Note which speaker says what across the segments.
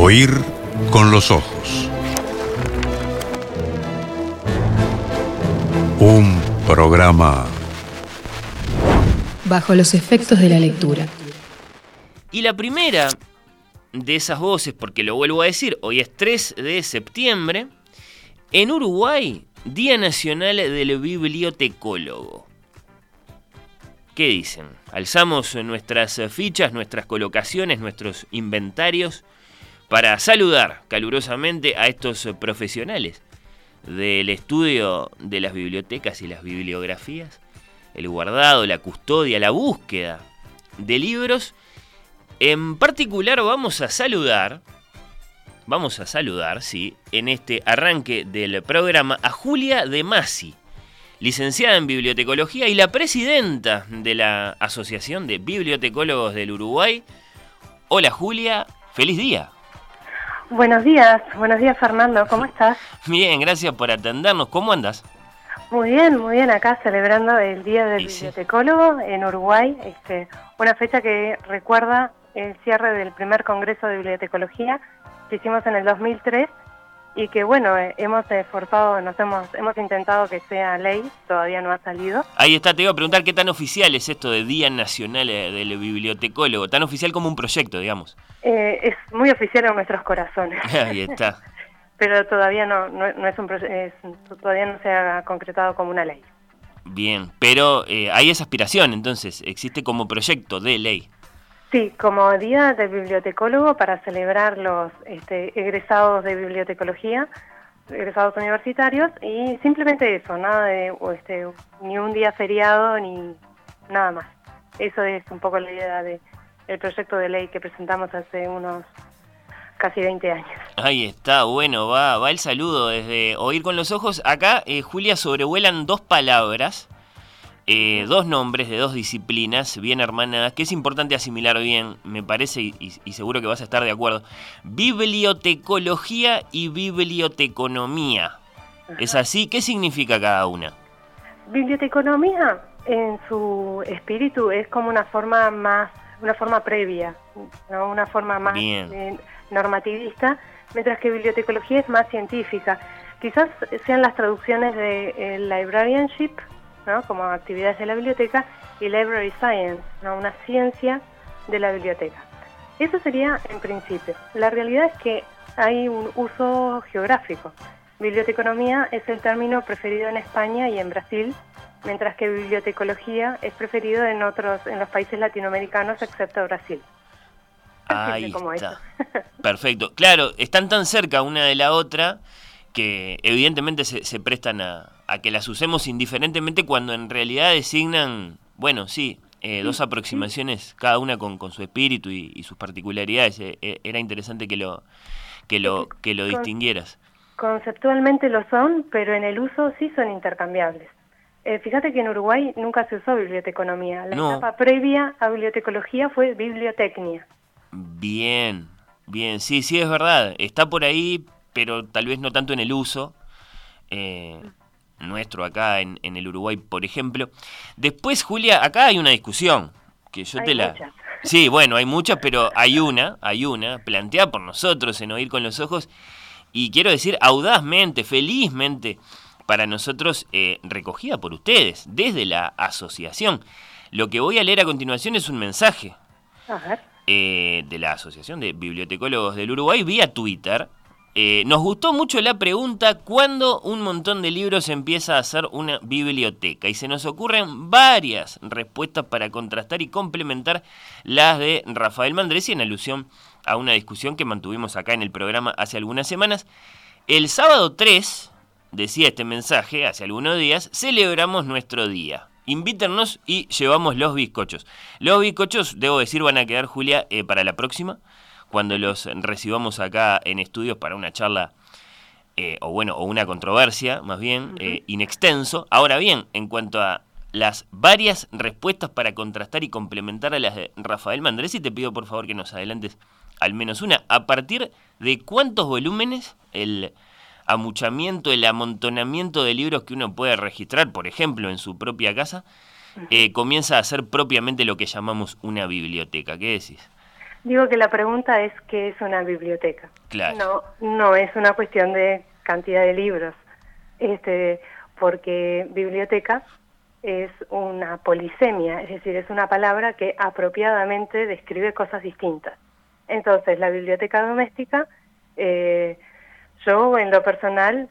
Speaker 1: Oír con los ojos. Un programa
Speaker 2: bajo los efectos de la lectura.
Speaker 3: Y la primera de esas voces, porque lo vuelvo a decir, hoy es 3 de septiembre, en Uruguay, Día Nacional del Bibliotecólogo. ¿Qué dicen? Alzamos nuestras fichas, nuestras colocaciones, nuestros inventarios para saludar calurosamente a estos profesionales del estudio de las bibliotecas y las bibliografías, el guardado, la custodia, la búsqueda de libros. En particular vamos a saludar, vamos a saludar, sí, en este arranque del programa a Julia de Masi, licenciada en bibliotecología y la presidenta de la Asociación de Bibliotecólogos del Uruguay. Hola Julia, feliz día.
Speaker 4: Buenos días, buenos días Fernando, ¿cómo estás?
Speaker 3: Bien, gracias por atendernos. ¿Cómo andas?
Speaker 4: Muy bien, muy bien, acá celebrando el Día del Bibliotecólogo en Uruguay, este, una fecha que recuerda el cierre del primer Congreso de Bibliotecología que hicimos en el 2003 y que bueno, eh, hemos esforzado, nos hemos, hemos intentado que sea ley, todavía no ha salido.
Speaker 3: Ahí está, te iba a preguntar qué tan oficial es esto de Día Nacional eh, del Bibliotecólogo, tan oficial como un proyecto, digamos.
Speaker 4: Eh, es muy oficial en nuestros corazones.
Speaker 3: Ahí está.
Speaker 4: Pero todavía no, no, es un es, todavía no se ha concretado como una ley.
Speaker 3: Bien, pero hay esa aspiración, entonces, existe como proyecto de ley.
Speaker 4: Sí, como Día del Bibliotecólogo para celebrar los este, egresados de bibliotecología, egresados universitarios, y simplemente eso, nada de este, ni un día feriado ni nada más. Eso es un poco la idea del el proyecto de ley que presentamos hace unos casi 20 años.
Speaker 3: Ahí está, bueno, va, va el saludo desde Oír con los Ojos. Acá, eh, Julia, sobrevuelan dos palabras eh, dos nombres de dos disciplinas bien hermanadas, que es importante asimilar bien, me parece, y, seguro que vas a estar de acuerdo. Bibliotecología y biblioteconomía. ¿Es así? ¿Qué significa cada una?
Speaker 4: Biblioteconomía, en su espíritu, es como una forma más, una forma previa, ¿no? una forma más eh, normativista, mientras que bibliotecología es más científica. Quizás sean las traducciones de eh, librarianship, como actividades de la biblioteca, y Library Science, una ciencia de la biblioteca. Eso sería en principio. La realidad es que hay un uso geográfico. Biblioteconomía es el término preferido en España y en Brasil, mientras que bibliotecología es preferido en otros, en los países latinoamericanos excepto Brasil.
Speaker 3: Ahí está. Perfecto. Claro, están tan cerca una de la otra que evidentemente se prestan a, a que las usemos indiferentemente cuando en realidad designan, bueno, sí, eh, dos aproximaciones, cada una con, con su espíritu y, sus particularidades. Eh, eh, era interesante que lo, que lo, que lo distinguieras.
Speaker 4: Conceptualmente lo son, pero en el uso sí son intercambiables. fíjate que en Uruguay nunca se usó biblioteconomía. La etapa previa a bibliotecología fue bibliotecnia.
Speaker 3: Bien, bien, sí, sí es verdad. Está por ahí, pero tal vez no tanto en el uso. Eh, nuestro acá en, el Uruguay, por ejemplo. Después, Julia, acá hay una discusión que yo te la... Sí, bueno, hay muchas, pero hay una, hay una, planteada por nosotros en Oír con los Ojos, y quiero decir audazmente, felizmente, para nosotros, eh, recogida por ustedes, desde la asociación. Lo que voy a leer a continuación es un mensaje eh, de la Asociación de Bibliotecólogos del Uruguay vía Twitter, eh, nos gustó mucho la pregunta cuándo un montón de libros empieza a ser una biblioteca y se nos ocurren varias respuestas para contrastar y complementar las de Rafael Mandresi en alusión a una discusión que mantuvimos acá en el programa hace algunas semanas. El sábado 3, decía este mensaje, hace algunos días, celebramos nuestro día. Invítenos y llevamos los bizcochos. Los bizcochos, debo decir, van a quedar, Julia, eh, para la próxima cuando los recibamos acá en estudios para una charla, eh, o bueno, o una controversia, más bien, eh, in extenso. Ahora bien, en cuanto a las varias respuestas para contrastar y complementar a las de Rafael Mandresi, te pido por favor que nos adelantes al menos una. ¿A partir de cuántos volúmenes el amuchamiento, el amontonamiento de libros que uno puede registrar, por ejemplo, en su propia casa, eh, comienza a ser propiamente lo que llamamos una biblioteca? ¿Qué decís?
Speaker 4: Digo que la pregunta es qué es una biblioteca.
Speaker 3: Claro.
Speaker 4: No, no es una cuestión de cantidad de libros, este, porque biblioteca es una polisemia, es decir, es una palabra que apropiadamente describe cosas distintas. Entonces, la biblioteca doméstica, eh, yo en lo personal,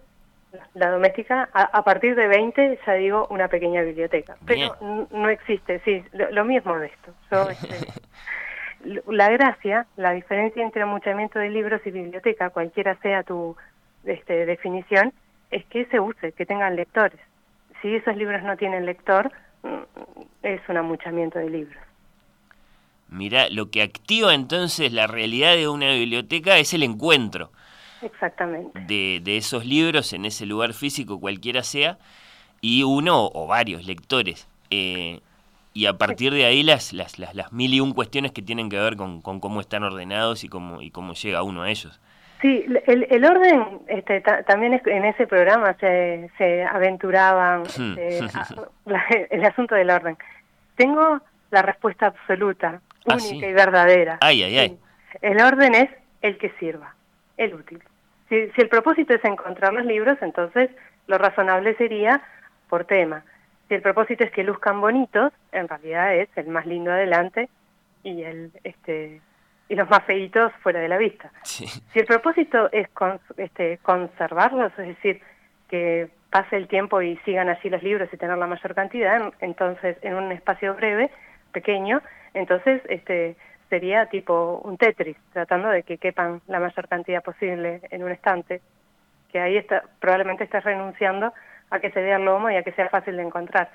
Speaker 4: la doméstica, a, partir de 20 ya digo una pequeña biblioteca, pero no existe, sí, lo, mismo de esto. Este, la gracia, la diferencia entre amuchamiento de libros y biblioteca, cualquiera sea tu este, definición, es que se use, que tengan lectores. Si esos libros no tienen lector, mm, es un amuchamiento de libros.
Speaker 3: Mira, lo que activa entonces la realidad de una biblioteca es el encuentro.
Speaker 4: Exactamente.
Speaker 3: De, de esos libros en ese lugar físico, cualquiera sea, y uno o varios lectores. Eh, y a partir de ahí las, las, las, mil y un cuestiones que tienen que ver con, con, cómo están ordenados y cómo, y cómo llega uno a ellos.
Speaker 4: Sí, el, el orden, este, también en ese programa se, se aventuraban hmm. este, el asunto del orden. Tengo la respuesta absoluta, ah, única y verdadera.
Speaker 3: Ay, ay, ay.
Speaker 4: El orden es el que sirva, el útil. Si, si el propósito es encontrar los libros, entonces lo razonable sería por tema. Si el propósito es que luzcan bonitos, en realidad es el más lindo adelante y el este y los más feitos fuera de la vista. Si el propósito es este, conservarlos, es decir, que pase el tiempo y sigan así los libros y tener la mayor cantidad, entonces en un espacio breve, pequeño, entonces este sería tipo un Tetris, tratando de que quepan la mayor cantidad posible en un estante, que ahí está, probablemente estás renunciando a que se vea el lomo y a que sea fácil de encontrar.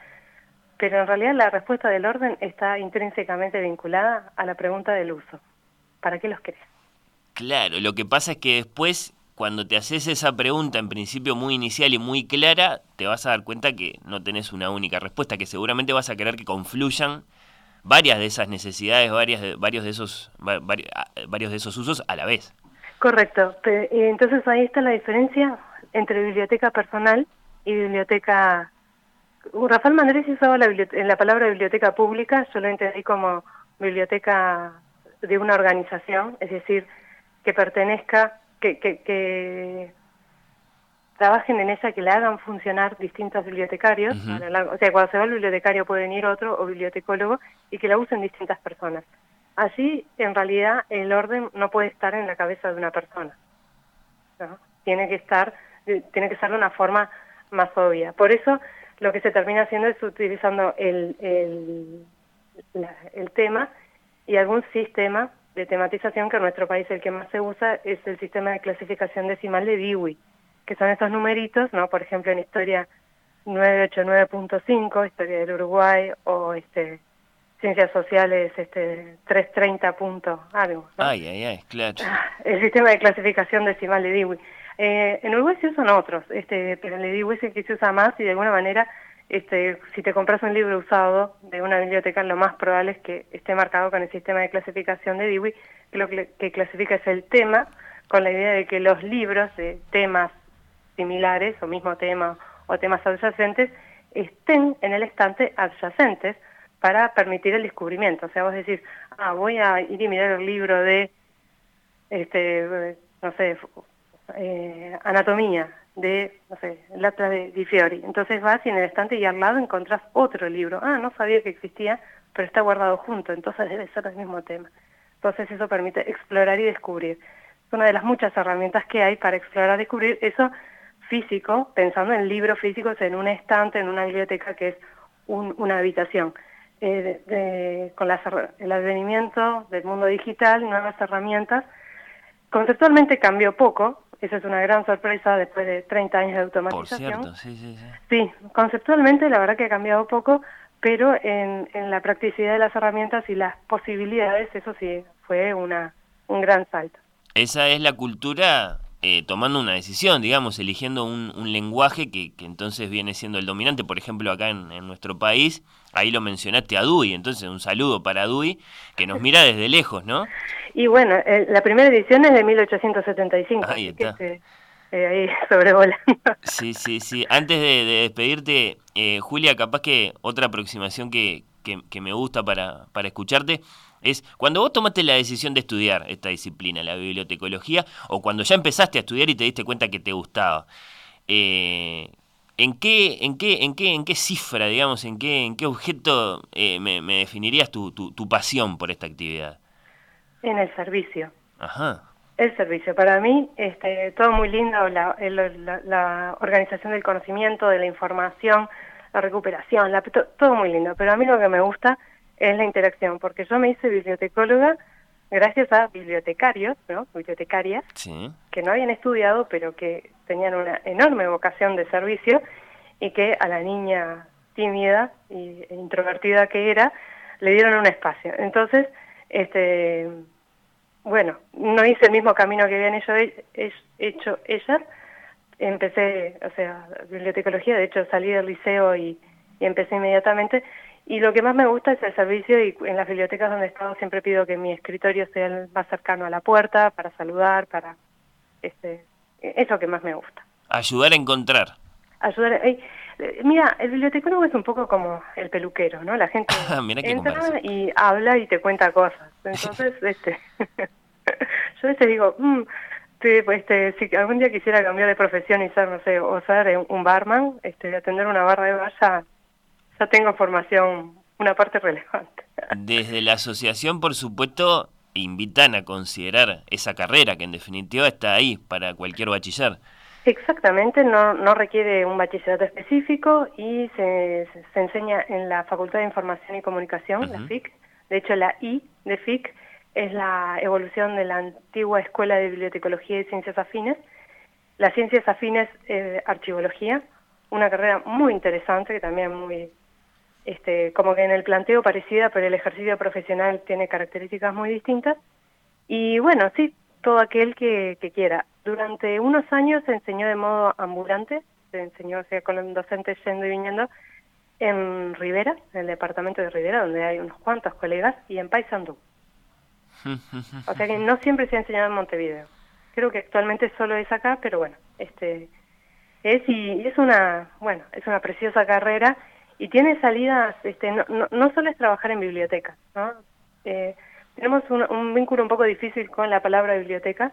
Speaker 4: Pero en realidad la respuesta del orden está intrínsecamente vinculada a la pregunta del uso. ¿para qué los querés?
Speaker 3: Claro, lo que pasa es que después, cuando te haces esa pregunta en principio muy inicial y muy clara, te vas a dar cuenta que no tenés una única respuesta, que seguramente vas a querer que confluyan varias de esas necesidades, varias de, varios, de esos, varios de esos usos a la vez.
Speaker 4: Correcto. Entonces ahí está la diferencia entre biblioteca personal y biblioteca... Rafael Mandrés usaba la, la palabra biblioteca pública, yo lo entendí como biblioteca de una organización, es decir, que pertenezca, que, que, trabajen en ella, que le hagan funcionar distintos bibliotecarios. o sea, cuando se va el bibliotecario puede venir otro o bibliotecólogo y que la usen distintas personas. Así, en realidad, el orden no puede estar en la cabeza de una persona. Tiene que estar, eh, tiene que ser de una forma más obvia. Por eso, lo que se termina haciendo es utilizando el, el, el tema y algún sistema de tematización que en nuestro país el que más se usa es el sistema de clasificación decimal de Dewey, que son estos numeritos, ¿no? Por ejemplo, en historia 989.5, historia del Uruguay, o este ciencias sociales este 330 punto algo.
Speaker 3: Ay, ay, ay, claro.
Speaker 4: El sistema de clasificación decimal de Dewey. Eh, en Uruguay se usan otros, este, pero el de Dewey es el que se usa más y de alguna manera este, si te compras un libro usado de una biblioteca, lo más probable es que esté marcado con el sistema de clasificación de Dewey, que lo que, clasifica es el tema, con la idea de que los libros de temas similares o mismo tema o temas adyacentes estén en el estante adyacentes para permitir el descubrimiento. O sea, vos decís, ah, voy a ir y mirar el libro de, este, no sé, eh, anatomía de, no sé, Latra de Di Fiori. Entonces vas y en el estante y al lado encontrás otro libro. Ah, no sabía que existía, pero está guardado junto, entonces debe ser el mismo tema. Entonces eso permite explorar y descubrir. Es una de las muchas herramientas que hay para explorar y descubrir eso físico, pensando en libros físicos en un estante, en una biblioteca que es una habitación. Eh, con el advenimiento del mundo digital, nuevas herramientas, conceptualmente cambió poco, esa es una gran sorpresa después de 30 años de automatización.
Speaker 3: Por cierto, sí, sí, sí.
Speaker 4: Sí, conceptualmente la verdad que ha cambiado poco, pero en, en la practicidad de las herramientas y las posibilidades, eso sí, fue una, un gran salto.
Speaker 3: Esa es la cultura eh, tomando una decisión, digamos, eligiendo un, un lenguaje que, que, entonces viene siendo el dominante. Por ejemplo, acá en, en, nuestro país, ahí lo mencionaste a Dui, entonces un saludo para Dui, que nos mira desde lejos, ¿no?
Speaker 4: Y bueno, eh, la primera edición es de 1875. Ahí está. Que, eh, ahí sobrevolando.
Speaker 3: Sí, sí, sí. Antes de, de despedirte, eh, Julia, capaz que otra aproximación que, que, me gusta para, para, escucharte es cuando vos tomaste la decisión de estudiar esta disciplina, la bibliotecología, o cuando ya empezaste a estudiar y te diste cuenta que te gustaba. Eh, ¿En qué, en, qué, en, qué, ¿En qué cifra, digamos, en qué, en qué objeto eh, me, definirías tu, tu, tu, pasión por esta actividad?
Speaker 4: En el servicio.
Speaker 3: Ajá.
Speaker 4: El servicio. Para mí, este, todo muy lindo, la, la, organización del conocimiento, de la información, la recuperación, la, todo muy lindo. Pero a mí lo que me gusta es la interacción, porque yo me hice bibliotecóloga gracias a bibliotecarios, ¿no? bibliotecarias, que no habían estudiado, pero que tenían una enorme vocación de servicio y que a la niña tímida e introvertida que era, le dieron un espacio. Entonces, este, bueno, no hice el mismo camino que habían hecho, hecho ellas. Empecé, o sea, bibliotecología, de hecho salí del liceo y, empecé inmediatamente. Y lo que más me gusta es el servicio y en las bibliotecas donde he estado siempre pido que mi escritorio sea el más cercano a la puerta para saludar, para... este Es lo que más me gusta.
Speaker 3: Ayudar a encontrar.
Speaker 4: Ayudar... mira, el bibliotecólogo es un poco como el peluquero, ¿no? La gente
Speaker 3: ah,
Speaker 4: entra y habla y te cuenta cosas. Entonces, este... yo a veces digo, mm, pues, este, si algún día quisiera cambiar de profesión y ser, no sé, o ser un barman, este, atender una barra de bar, ya, tengo formación, una parte relevante.
Speaker 3: Desde la asociación, por supuesto, invitan a considerar esa carrera, que en definitiva está ahí para cualquier bachiller.
Speaker 4: Exactamente, no, no requiere un bachillerato específico y se, se, enseña en la Facultad de Información y Comunicación, la FIC. De hecho, la I de FIC es la evolución de la antigua Escuela de Bibliotecología y Ciencias Afines. Las ciencias afines, eh, archivología, una carrera muy interesante que también muy, este, como que en el planteo parecida, pero el ejercicio profesional tiene características muy distintas. Y bueno, sí, todo aquel que, quiera. Durante unos años se enseñó de modo ambulante, se enseñó o sea, con docentes yendo y viniendo en Rivera, en el departamento de Rivera, donde hay unos cuantos colegas, y en Paysandú. O sea que no siempre se ha enseñado en Montevideo. Creo que actualmente solo es acá, pero bueno, este es y, es una, bueno, es una preciosa carrera y tiene salidas, este, no, no, solo es trabajar en biblioteca, ¿no? Eh, tenemos un, vínculo un poco difícil con la palabra biblioteca,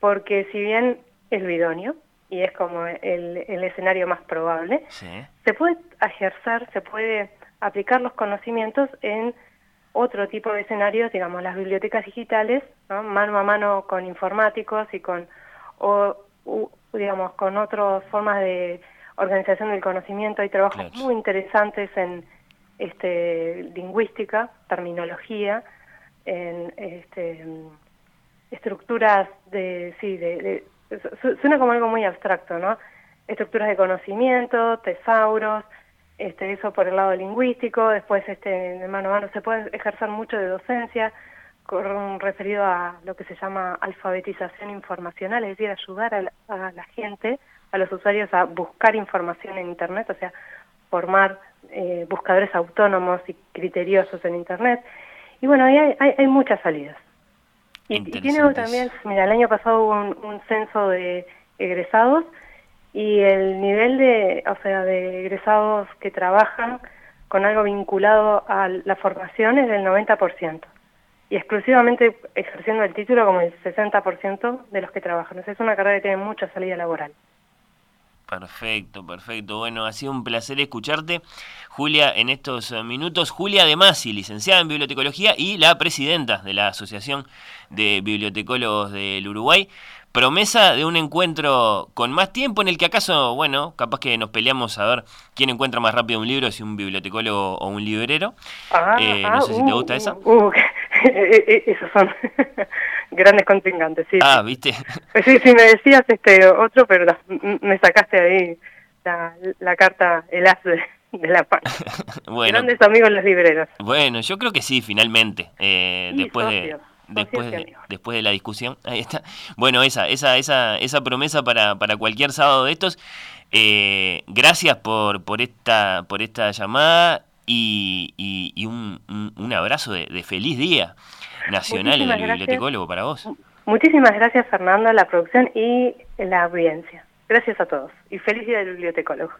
Speaker 4: porque si bien es lo idóneo, y es como el, el escenario más probable, se puede ejercer, se puede aplicar los conocimientos en otro tipo de escenarios, digamos, las bibliotecas digitales, mano a mano con informáticos y con, o, digamos, con otras formas de organización del conocimiento. Hay trabajos muy interesantes en este, lingüística, terminología, en este, estructuras de, sí, de, suena como algo muy abstracto, ¿no? Estructuras de conocimiento, tesauros, este, eso por el lado lingüístico, después este, de mano a mano se puede ejercer mucho de docencia, con, referido a lo que se llama alfabetización informacional, es decir, ayudar a la, gente, a los usuarios a buscar información en Internet, o sea, formar eh, buscadores autónomos y criteriosos en Internet. Y bueno, ahí hay, hay, muchas salidas. Y, y, tiene también, mira, el año pasado hubo un censo de egresados y el nivel de, o sea, de egresados que trabajan con algo vinculado a la formación es del 90% y exclusivamente ejerciendo el título como el 60% de los que trabajan. es una carrera que tiene mucha salida laboral.
Speaker 3: Perfecto, perfecto. Bueno, ha sido un placer escucharte, Julia, en estos minutos. Julia De Masi, licenciada en Bibliotecología y la presidenta de la Asociación de Bibliotecólogos del Uruguay promesa de un encuentro con más tiempo en el que acaso, bueno, capaz que nos peleamos a ver quién encuentra más rápido un libro, si un bibliotecólogo o un librero.
Speaker 4: Ah, eh, no sé si te uh, gusta eso. Uh, uh, esos son grandes contingentes, sí.
Speaker 3: Ah, ¿viste?
Speaker 4: Sí, sí, me decías este otro, pero me sacaste ahí la, carta, el as de, la mano. bueno, Grandes amigos los libreros.
Speaker 3: Bueno, yo creo que sí, finalmente. Eh, después de después de, después de la discusión. Ahí está. Bueno, esa, esa, esa, esa promesa para, para cualquier sábado de estos. Eh, gracias por, por, esta, por esta llamada y, y, un, un, abrazo de, feliz día nacional en el bibliotecólogo para vos.
Speaker 4: Muchísimas gracias Fernando, la producción y la audiencia. Gracias a todos y feliz día del bibliotecólogo.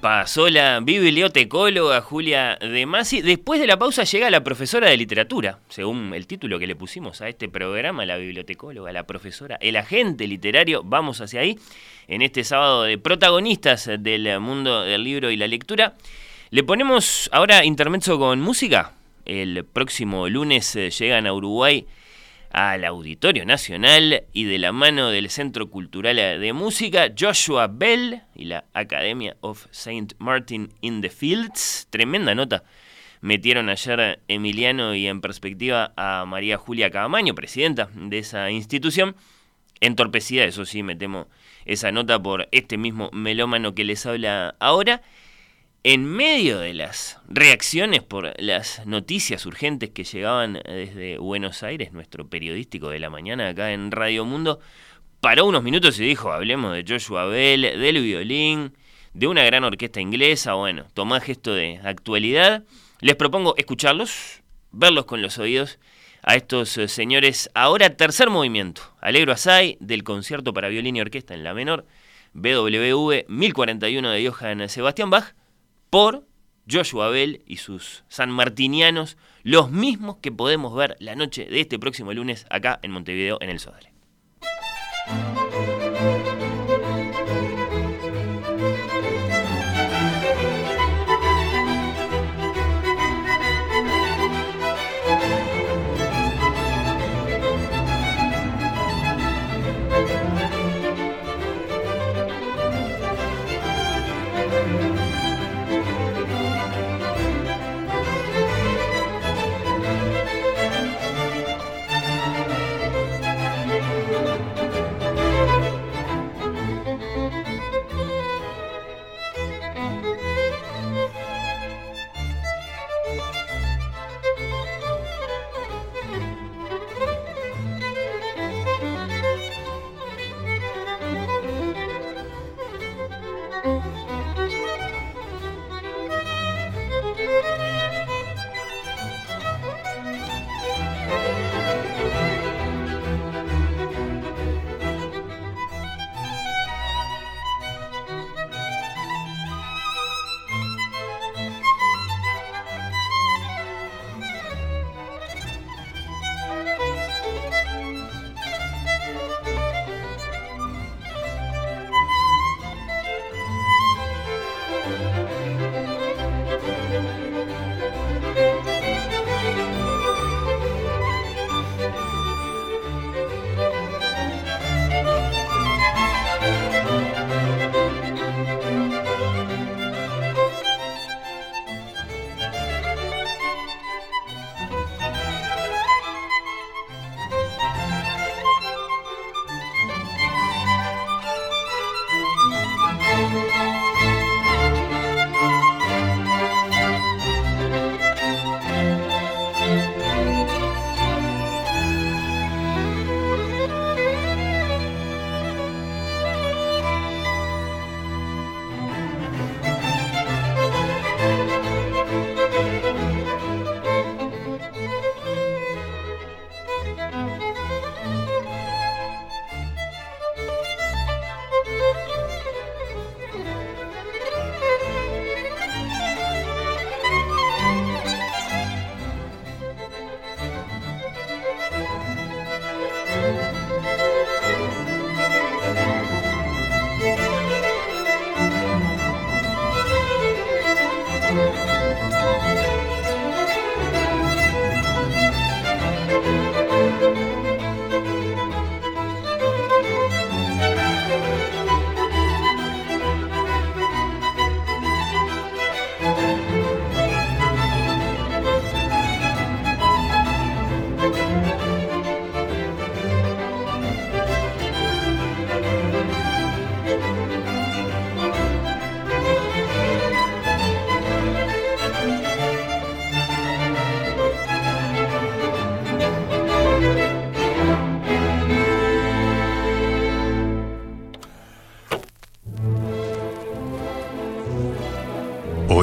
Speaker 3: Pasó la bibliotecóloga Julia De Masi. Después de la pausa llega la profesora de literatura, según el título que le pusimos a este programa, la bibliotecóloga, la profesora, el agente literario. Vamos hacia ahí, en este sábado de protagonistas del mundo del libro y la lectura. Le ponemos ahora intermezzo con música. El próximo lunes eh, llegan a Uruguay al Auditorio Nacional y de la mano del Centro Cultural de Música, Joshua Bell y la Academia of St. Martin in the Fields. Tremenda nota. Metieron ayer Emiliano y en perspectiva a María Julia Cabamaño, presidenta de esa institución. Entorpecida, eso sí, me temo esa nota por este mismo melómano que les habla ahora en medio de las reacciones por las noticias urgentes que llegaban desde Buenos Aires, nuestro periodístico de la mañana acá en Radio Mundo, paró unos minutos y dijo, hablemos de Joshua Bell, del violín, de una gran orquesta inglesa, bueno, tomá gesto de actualidad. Les propongo escucharlos, verlos con los oídos a estos eh, señores. Ahora tercer movimiento, Alegro Asai, del concierto para violín y orquesta en la menor, BWV 1041 de Johann Sebastian Bach, por Joshua Bell y sus sanmartinianos, los mismos que podemos ver la noche de este próximo lunes acá en Montevideo en el Sodre.